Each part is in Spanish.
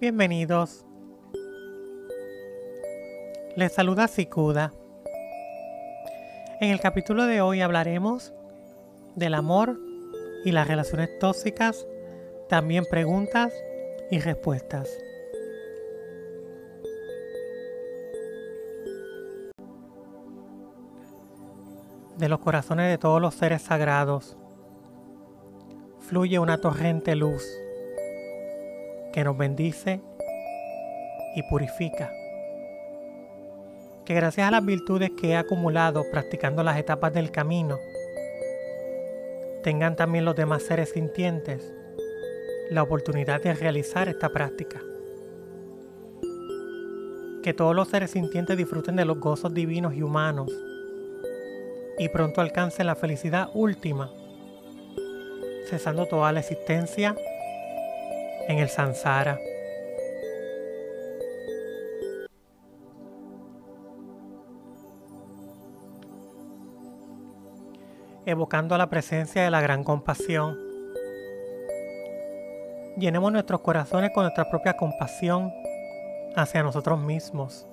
Bienvenidos. Les saluda Sikuda. En el capítulo de hoy hablaremos del amor y las relaciones tóxicas, también preguntas y respuestas. De los corazones de todos los seres sagrados fluye una torrente luz que nos bendice y purifica. Que gracias a las virtudes que he acumulado practicando las etapas del camino, tengan también los demás seres sintientes la oportunidad de realizar esta práctica. Que todos los seres sintientes disfruten de los gozos divinos y humanos y pronto alcancen la felicidad última, cesando toda la existencia en el Sansara. Evocando la presencia de la gran compasión. Llenemos nuestros corazones con nuestra propia compasión hacia nosotros mismos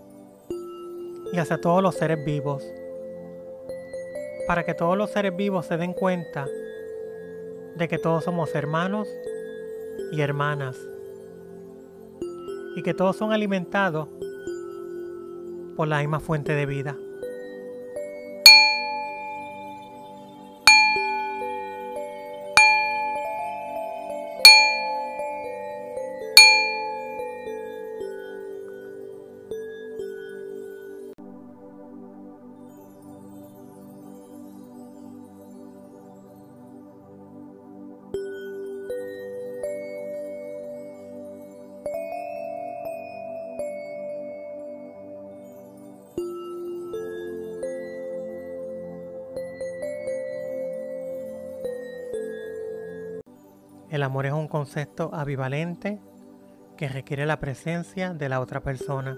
y hacia todos los seres vivos, para que todos los seres vivos se den cuenta de que todos somos hermanos y hermanas, y que todos son alimentados por la misma fuente de vida. El amor es un concepto avivalente que requiere la presencia de la otra persona.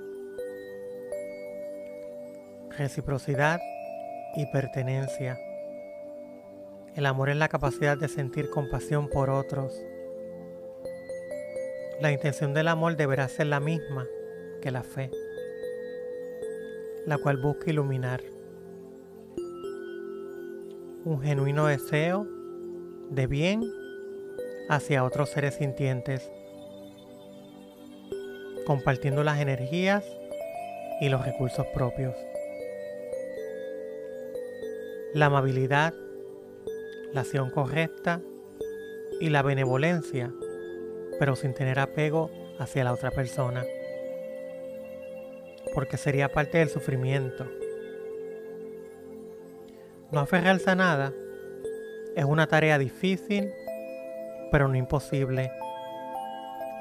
Reciprocidad y pertenencia. El amor es la capacidad de sentir compasión por otros. La intención del amor deberá ser la misma que la fe, la cual busca iluminar. Un genuino deseo de bien hacia otros seres sintientes, compartiendo las energías y los recursos propios. La amabilidad, la acción correcta y la benevolencia, pero sin tener apego hacia la otra persona, porque sería parte del sufrimiento. No aferrarse a nada es una tarea difícil pero no imposible,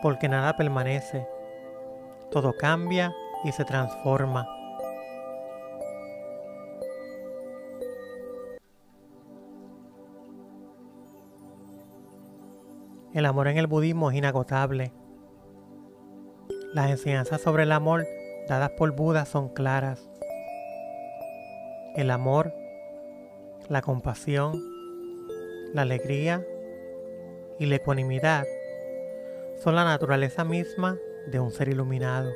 porque nada permanece, todo cambia y se transforma. El amor en el budismo es inagotable. Las enseñanzas sobre el amor dadas por Buda son claras. El amor, la compasión, la alegría y la ecuanimidad son la naturaleza misma de un ser iluminado.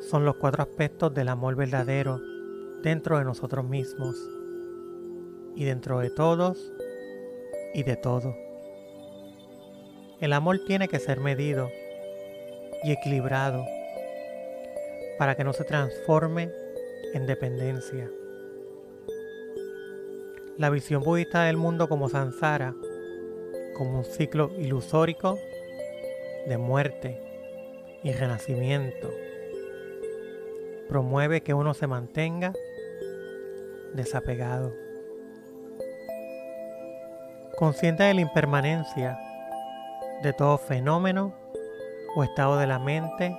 Son los cuatro aspectos del amor verdadero dentro de nosotros mismos y dentro de todos y de todo. El amor tiene que ser medido y equilibrado para que no se transforme en dependencia. La visión budista del mundo como Sansara como un ciclo ilusórico de muerte y renacimiento. Promueve que uno se mantenga desapegado. Consciente de la impermanencia de todo fenómeno o estado de la mente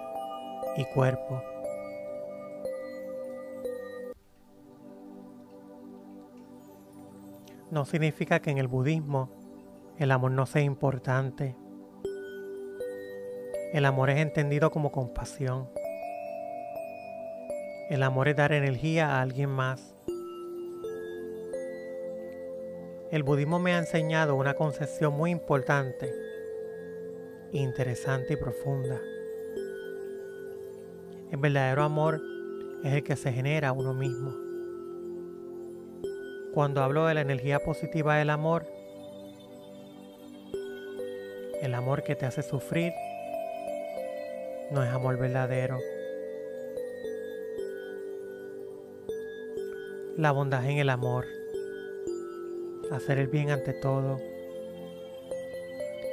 y cuerpo. No significa que en el budismo el amor no sea importante. El amor es entendido como compasión. El amor es dar energía a alguien más. El budismo me ha enseñado una concepción muy importante interesante y profunda. El verdadero amor es el que se genera a uno mismo. Cuando hablo de la energía positiva del amor, el amor que te hace sufrir no es amor verdadero. La bondad en el amor, hacer el bien ante todo.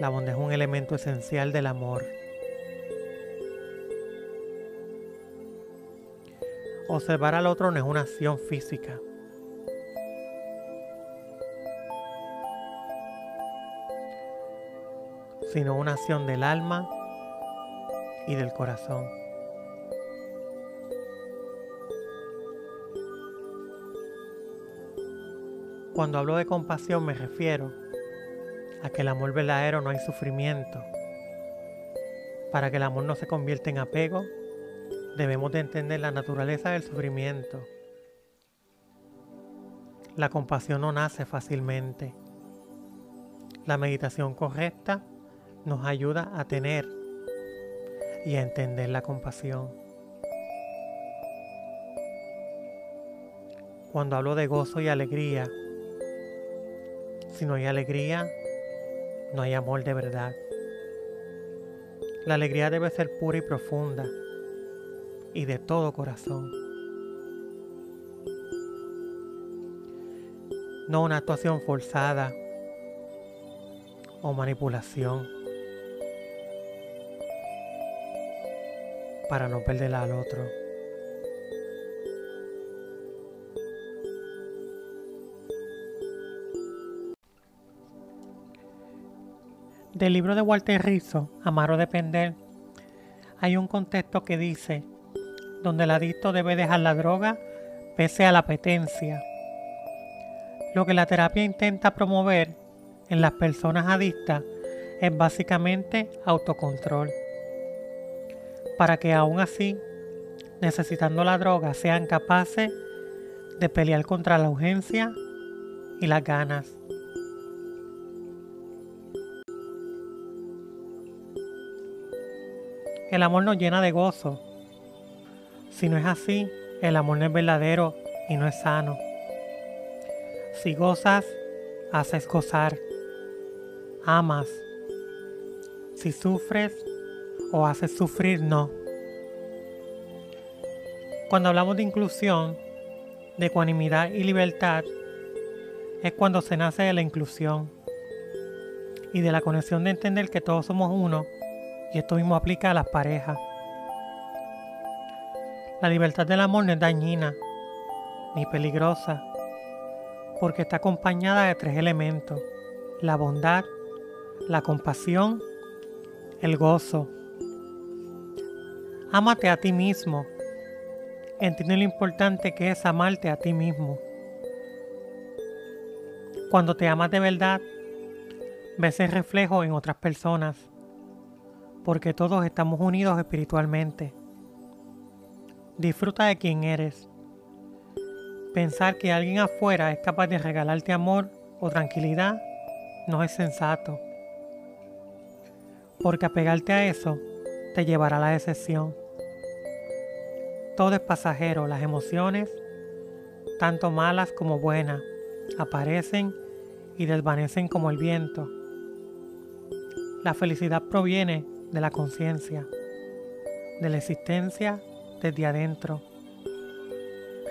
La bondad es un elemento esencial del amor. Observar al otro no es una acción física. Sino una acción del alma y del corazón. Cuando hablo de compasión me refiero a que el amor verdadero no hay sufrimiento. Para que el amor no se convierta en apego, debemos de entender la naturaleza del sufrimiento. La compasión no nace fácilmente. La meditación correcta nos ayuda a tener y a entender la compasión. Cuando hablo de gozo y alegría, si no hay alegría, no hay amor de verdad. La alegría debe ser pura y profunda y de todo corazón. No una actuación forzada o manipulación. Para no perder al otro. Del libro de Walter Rizzo, Amar o Depender, hay un contexto que dice, donde el adicto debe dejar la droga pese a la apetencia. Lo que la terapia intenta promover en las personas adictas es básicamente autocontrol para que aún así, necesitando la droga, sean capaces de pelear contra la urgencia y las ganas. El amor nos llena de gozo. Si no es así, el amor no es verdadero y no es sano. Si gozas, haces gozar. Amas. Si sufres, o hace sufrir, no. Cuando hablamos de inclusión, de ecuanimidad y libertad, es cuando se nace de la inclusión y de la conexión de entender que todos somos uno y esto mismo aplica a las parejas. La libertad del amor no es dañina ni peligrosa porque está acompañada de tres elementos, la bondad, la compasión, el gozo. Ámate a ti mismo. Entiende lo importante que es amarte a ti mismo. Cuando te amas de verdad, ves el reflejo en otras personas, porque todos estamos unidos espiritualmente. Disfruta de quien eres. Pensar que alguien afuera es capaz de regalarte amor o tranquilidad no es sensato, porque apegarte a eso te llevará la decepción. Todo es pasajero, las emociones, tanto malas como buenas, aparecen y desvanecen como el viento. La felicidad proviene de la conciencia, de la existencia desde adentro.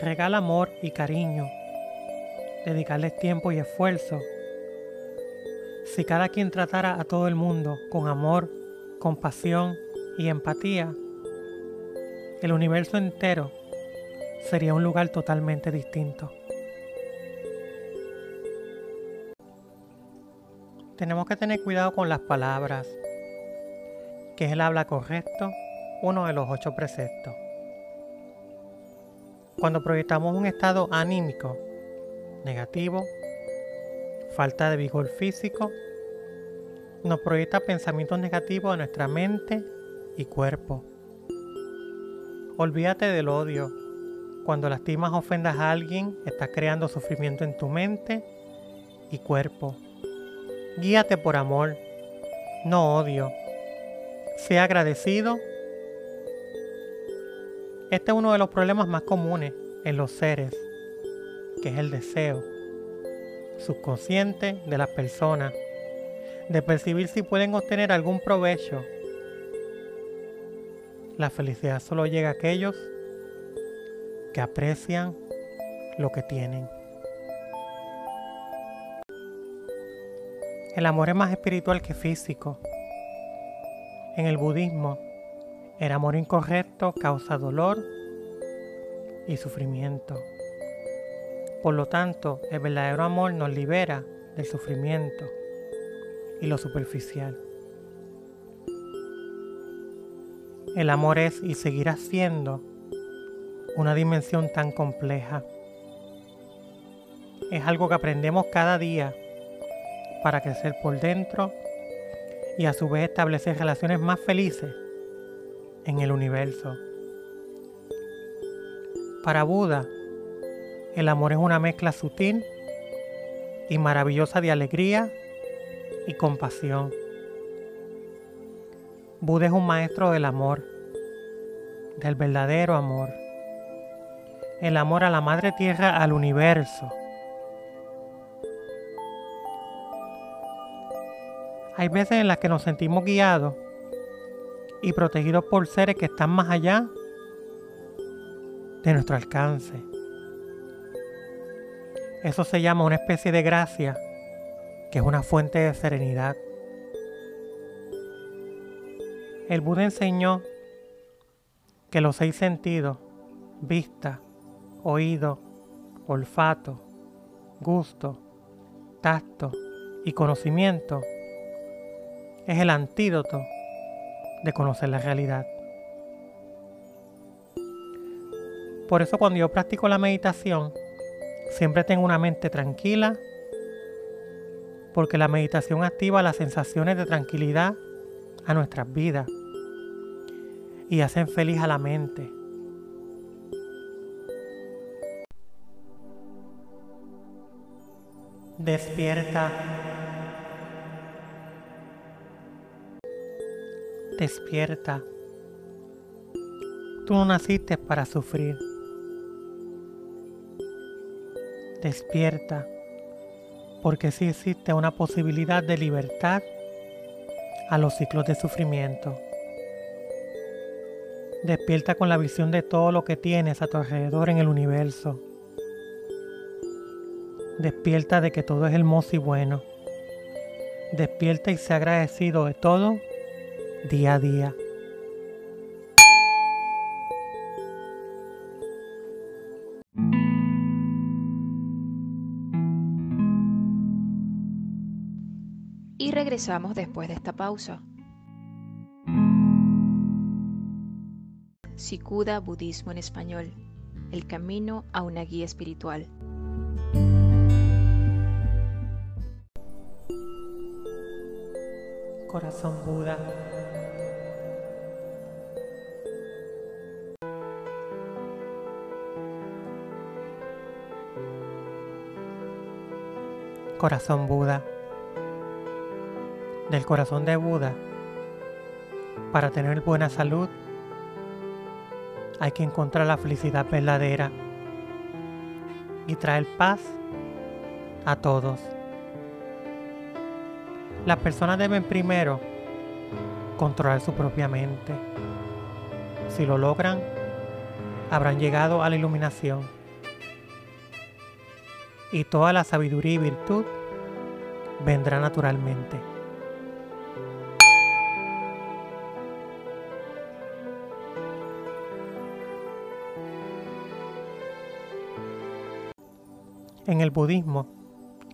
Regala amor y cariño, dedicarles tiempo y esfuerzo. Si cada quien tratara a todo el mundo con amor, compasión y empatía, el universo entero sería un lugar totalmente distinto. Tenemos que tener cuidado con las palabras, que es el habla correcto, uno de los ocho preceptos. Cuando proyectamos un estado anímico negativo, falta de vigor físico, nos proyecta pensamientos negativos a nuestra mente y cuerpo. Olvídate del odio. Cuando lastimas ofendas a alguien, estás creando sufrimiento en tu mente y cuerpo. Guíate por amor, no odio. Sea agradecido. Este es uno de los problemas más comunes en los seres, que es el deseo subconsciente de las personas, de percibir si pueden obtener algún provecho. La felicidad solo llega a aquellos que aprecian lo que tienen. El amor es más espiritual que físico. En el budismo, el amor incorrecto causa dolor y sufrimiento. Por lo tanto, el verdadero amor nos libera del sufrimiento y lo superficial. El amor es y seguirá siendo una dimensión tan compleja. Es algo que aprendemos cada día para crecer por dentro y a su vez establecer relaciones más felices en el universo. Para Buda, el amor es una mezcla sutil y maravillosa de alegría y compasión. Buda es un maestro del amor, del verdadero amor. El amor a la Madre Tierra, al universo Hay veces en las que nos sentimos guiados y protegidos por seres que están más allá de nuestro alcance. Eso se llama una especie de gracia, que es una fuente de serenidad. El Buda enseñó que los seis sentidos, vista, oído, olfato, gusto, tacto y conocimiento, es el antídoto de conocer la realidad. Por eso cuando yo practico la meditación, siempre tengo una mente tranquila, porque la meditación activa las sensaciones de tranquilidad a nuestras vidas y hacen feliz a la mente. Despierta. Despierta. Tú no naciste para sufrir. Despierta, porque sí existe una posibilidad de libertad a los ciclos de sufrimiento. Despierta con la visión de todo lo que tienes a tu alrededor en el universo. Despierta de que todo es hermoso y bueno. Despierta y sea agradecido de todo día a día. Y regresamos después de esta pausa. Sikuda Budismo en Español. El camino a una guía espiritual. Corazón Buda. Corazón Buda. Del corazón de Buda, para tener buena salud, hay que encontrar la felicidad verdadera y traer paz a todos. Las personas deben primero controlar su propia mente. Si lo logran, habrán llegado a la iluminación y toda la sabiduría y virtud vendrá naturalmente. En el budismo,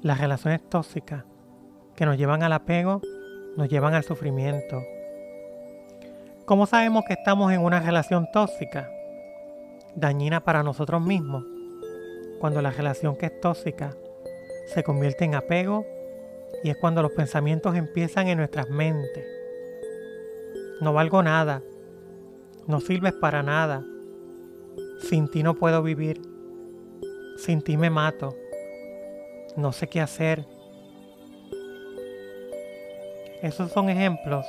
las relaciones tóxicas que nos llevan al apego nos llevan al sufrimiento. ¿Cómo sabemos que estamos en una relación tóxica? Dañina para nosotros mismos cuando la relación que es tóxica se convierte en apego y es cuando los pensamientos empiezan en nuestras mentes. No valgo nada, no sirves para nada, sin ti no puedo vivir, sin ti me mato, no sé qué hacer. Esos son ejemplos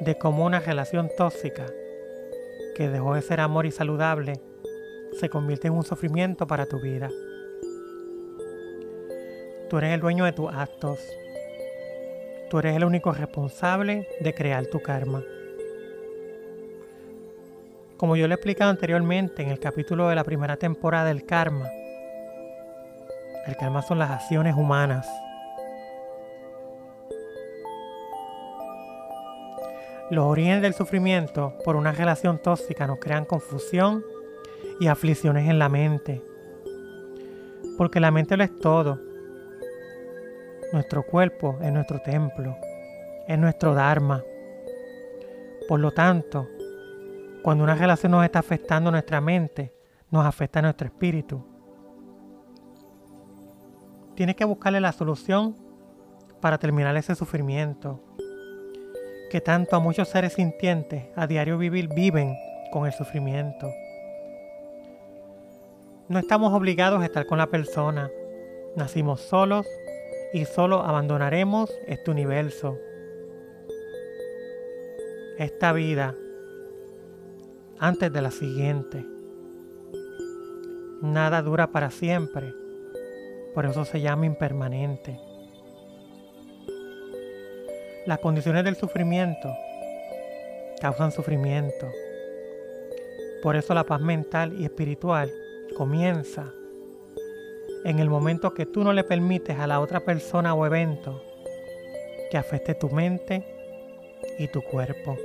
de cómo una relación tóxica que dejó de ser amor y saludable se convierte en un sufrimiento para tu vida. Tú eres el dueño de tus actos. Tú eres el único responsable de crear tu karma. Como yo le he explicado anteriormente en el capítulo de la primera temporada del karma, el karma son las acciones humanas. Los orígenes del sufrimiento por una relación tóxica nos crean confusión y aflicciones en la mente. Porque la mente lo es todo. Nuestro cuerpo es nuestro templo, es nuestro Dharma. Por lo tanto, cuando una relación nos está afectando nuestra mente, nos afecta nuestro espíritu. Tienes que buscarle la solución para terminar ese sufrimiento que tanto a muchos seres sintientes a diario vivir viven con el sufrimiento. No estamos obligados a estar con la persona. Nacimos solos y solo abandonaremos este universo. Esta vida antes de la siguiente. Nada dura para siempre, por eso se llama impermanente. Las condiciones del sufrimiento causan sufrimiento. Por eso la paz mental y espiritual comienza en el momento que tú no le permites a la otra persona o evento que afecte tu mente y tu cuerpo.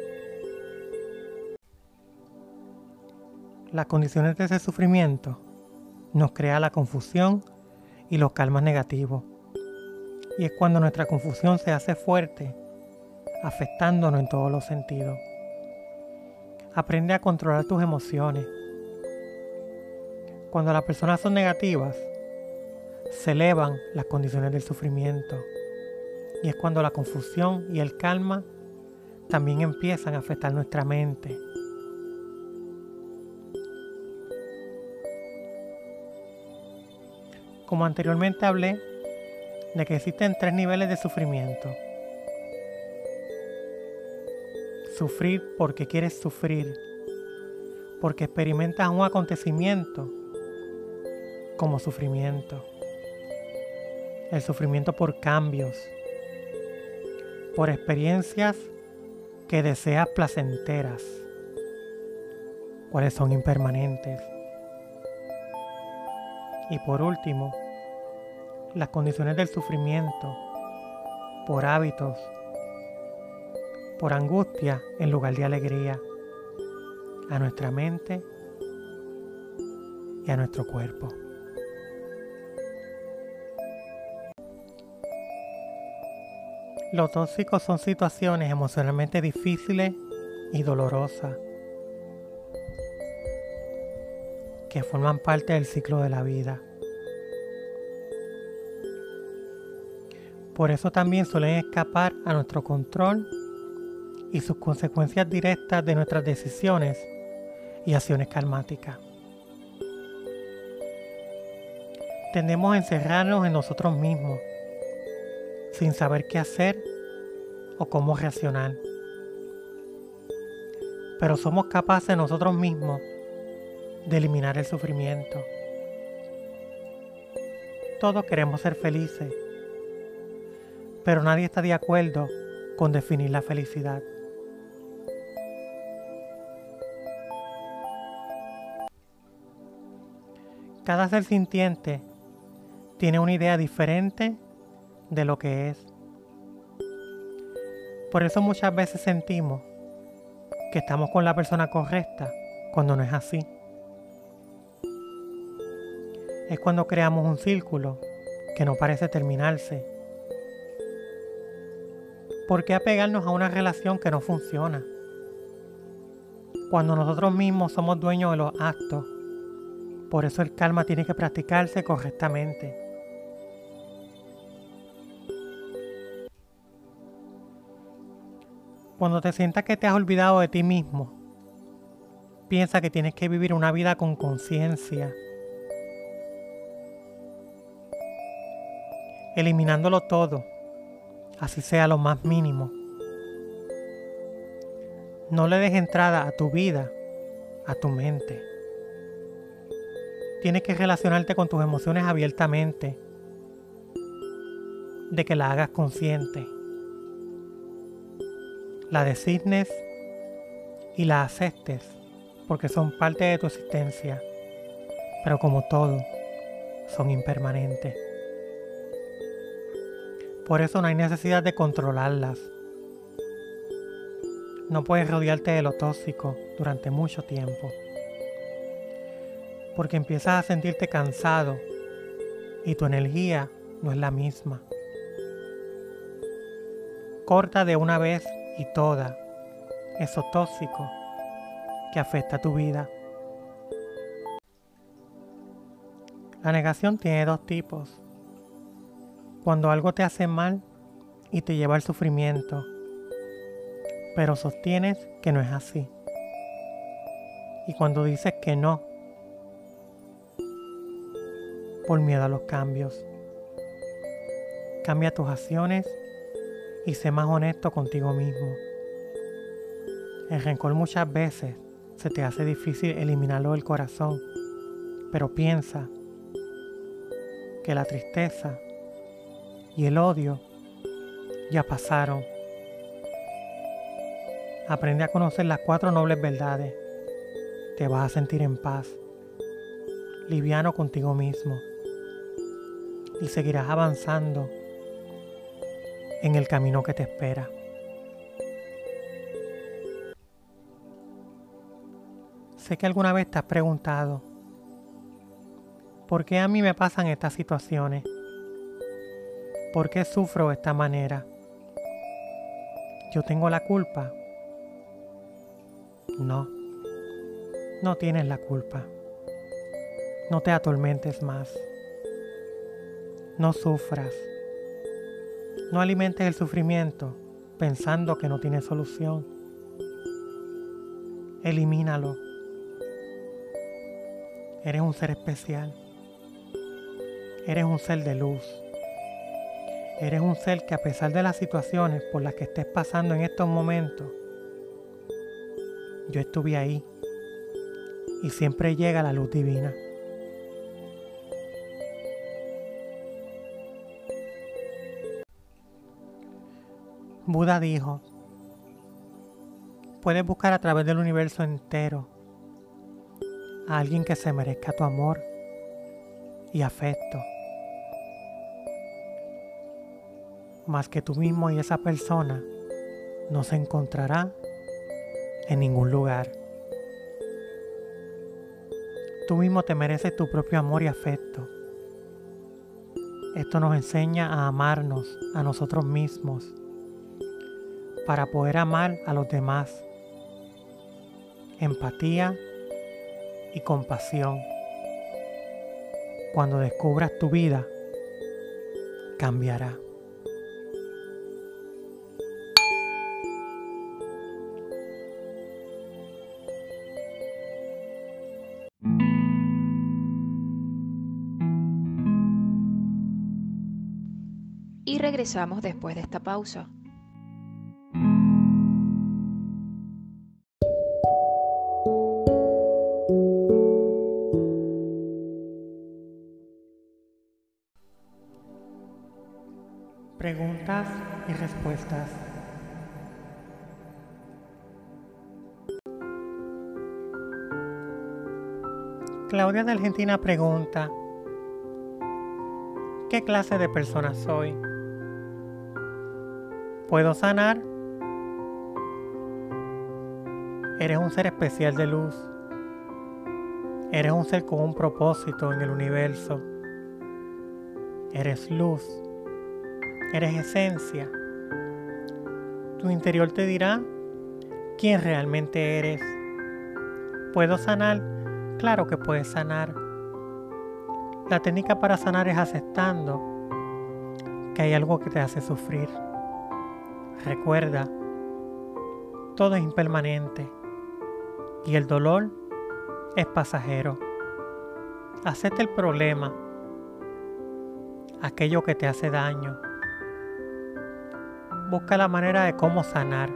Las condiciones de ese sufrimiento nos crea la confusión y los calmas negativos. Y es cuando nuestra confusión se hace fuerte, afectándonos en todos los sentidos. Aprende a controlar tus emociones. Cuando las personas son negativas, se elevan las condiciones del sufrimiento. Y es cuando la confusión y el calma también empiezan a afectar nuestra mente Como anteriormente hablé de que existen tres niveles de sufrimiento. Sufrir porque quieres sufrir, porque experimentas un acontecimiento como sufrimiento. El sufrimiento por cambios, por experiencias que deseas placenteras, cuáles son impermanentes y por último, las condiciones del sufrimiento, por hábitos, por angustia en lugar de alegría, a nuestra mente y a nuestro cuerpo. Los tóxicos son situaciones emocionalmente difíciles y dolorosas que forman parte del ciclo de la vida. Por eso también suelen escapar a nuestro control y sus consecuencias directas de nuestras decisiones y acciones karmáticas. Tendemos a encerrarnos en nosotros mismos, sin saber qué hacer o cómo reaccionar. Pero somos capaces nosotros mismos de eliminar el sufrimiento. Todos queremos ser felices, pero nadie está de acuerdo con definir la felicidad. Cada ser sintiente tiene una idea diferente de lo que es. Por eso muchas veces sentimos que estamos con la persona correcta cuando no es así es cuando creamos un círculo que no parece terminarse. ¿Por qué apegarnos a una relación que no funciona? Cuando nosotros mismos somos dueños de los actos. Por eso el calma tiene que practicarse correctamente. Cuando te sientas que te has olvidado de ti mismo, piensa que tienes que vivir una vida con conciencia eliminándolo todo, así sea lo más mínimo. No le des entrada a tu vida, a tu mente. Tienes que relacionarte con tus emociones abiertamente, de que la hagas consciente. La designes y la aceptes porque son parte de tu existencia, pero como todo, son impermanentes. Por eso no hay necesidad de controlarlas. No puedes rodearte de lo tóxico durante mucho tiempo. Porque empiezas a sentirte cansado y tu energía no es la misma. Corta de una vez y toda eso tóxico que afecta a tu vida. La negación tiene dos tipos. Cuando algo te hace mal y te lleva al sufrimiento, pero sostienes que no es así. Y cuando dices que no, por miedo a los cambios. Cambia tus acciones y sé más honesto contigo mismo. El rencor muchas veces se te hace difícil eliminarlo del corazón, pero piensa que la tristeza y el odio ya pasaron. Aprende a conocer las cuatro nobles verdades. Te vas a sentir en paz, liviano contigo mismo, y seguirás avanzando en el camino que te espera. Sé que alguna vez te has preguntado, ¿Por qué a mí me pasan estas situaciones? ¿Por qué sufro de esta manera? ¿Yo tengo la culpa? No, no tienes la culpa. No te atormentes más. No sufras. No alimentes el sufrimiento pensando que no tiene solución. Elimínalo. Eres un ser especial. Eres un ser de luz. Eres un ser que a pesar de las situaciones por las que estés pasando en estos momentos, yo estuve ahí y siempre llega la luz divina. Buda dijo, puedes buscar a través del universo entero a alguien que se merezca tu amor y afecto. Más que tú mismo y esa persona no se encontrará en ningún lugar. Tú mismo te mereces tu propio amor y afecto. Esto nos enseña a amarnos a nosotros mismos para poder amar a los demás. Empatía y compasión. Cuando descubras tu vida, cambiará. Regresamos después de esta pausa. Preguntas y respuestas. Claudia de Argentina pregunta, ¿qué clase de persona soy? ¿Puedo sanar? Eres un ser especial de luz. Eres un ser con un propósito en el universo. Eres luz. Eres esencia. Tu interior te dirá quién realmente eres. ¿Puedo sanar? Claro que puedes sanar. La técnica para sanar es aceptando que hay algo que te hace sufrir. Recuerda, todo es impermanente y el dolor es pasajero. Acepta el problema, aquello que te hace daño. Busca la manera de cómo sanar.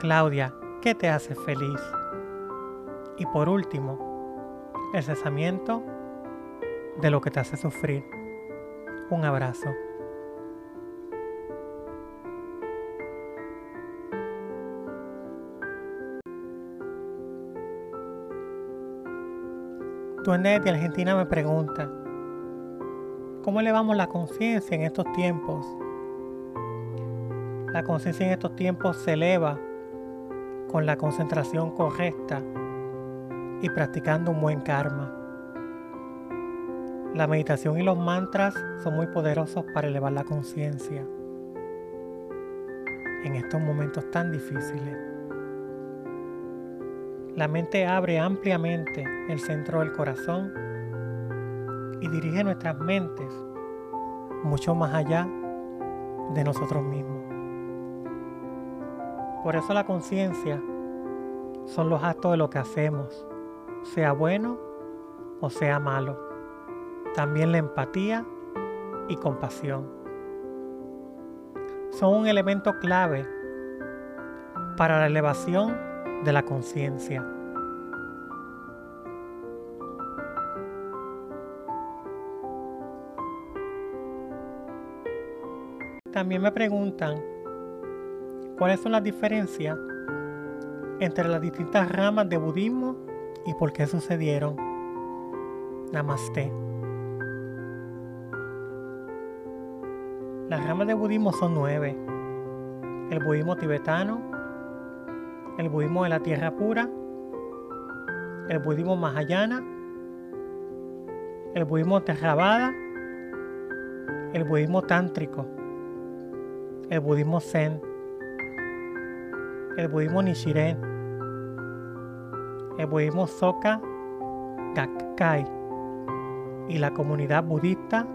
Claudia, ¿qué te hace feliz? Y por último, el cesamiento de lo que te hace sufrir. Un abrazo. Duende de Argentina me pregunta, ¿cómo elevamos la conciencia en estos tiempos? La conciencia en estos tiempos se eleva con la concentración correcta y practicando un buen karma. La meditación y los mantras son muy poderosos para elevar la conciencia en estos momentos tan difíciles. La mente abre ampliamente el centro del corazón y dirige nuestras mentes mucho más allá de nosotros mismos. Por eso la conciencia son los actos de lo que hacemos, sea bueno o sea malo. También la empatía y compasión. Son un elemento clave para la elevación de la conciencia. También me preguntan cuáles son las diferencias entre las distintas ramas de budismo y por qué sucedieron. Namaste. Las ramas de budismo son nueve. El budismo tibetano, el budismo de la tierra pura, el budismo mahayana, el budismo Theravada, el budismo tántrico, el budismo zen, el budismo Nichiren, el budismo Soka Gakkai y la comunidad budista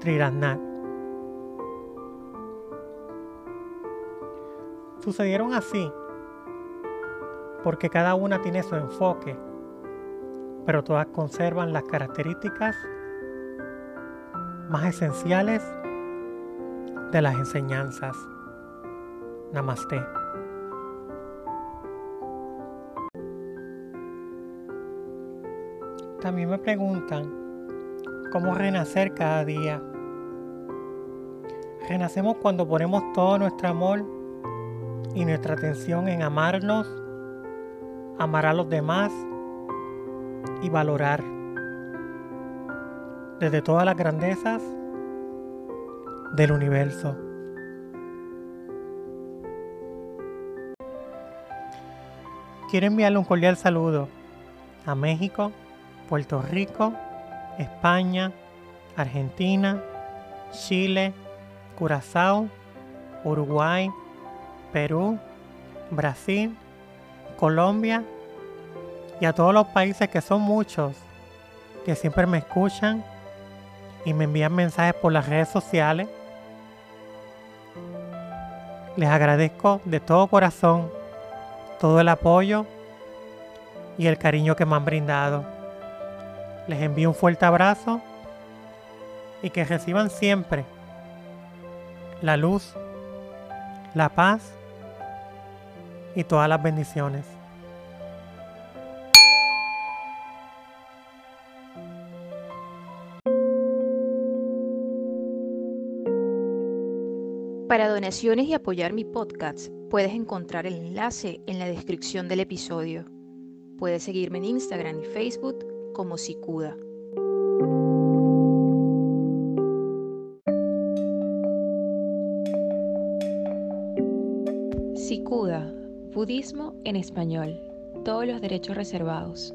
Triratnat. Sucedieron así porque cada una tiene su enfoque, pero todas conservan las características más esenciales de las enseñanzas. Namaste. También me preguntan cómo renacer cada día. Renacemos cuando ponemos todo nuestro amor y nuestra atención en amarnos, amar a los demás y valorar desde todas las grandezas del universo. Quiero enviarle un cordial saludo a México, Puerto Rico, España, Argentina, Chile, Curazao, Uruguay, Perú, Brasil, Colombia y a todos los países que son muchos que siempre me escuchan y me envían mensajes por las redes sociales. Les agradezco de todo corazón todo el apoyo y el cariño que me han brindado. Les envío un fuerte abrazo y que reciban siempre la luz, la paz y todas las bendiciones. Para donaciones y apoyar mi podcast, puedes encontrar el enlace en la descripción del episodio. Puedes seguirme en Instagram y Facebook como Sikuda. Budismo en español. Todos los derechos reservados.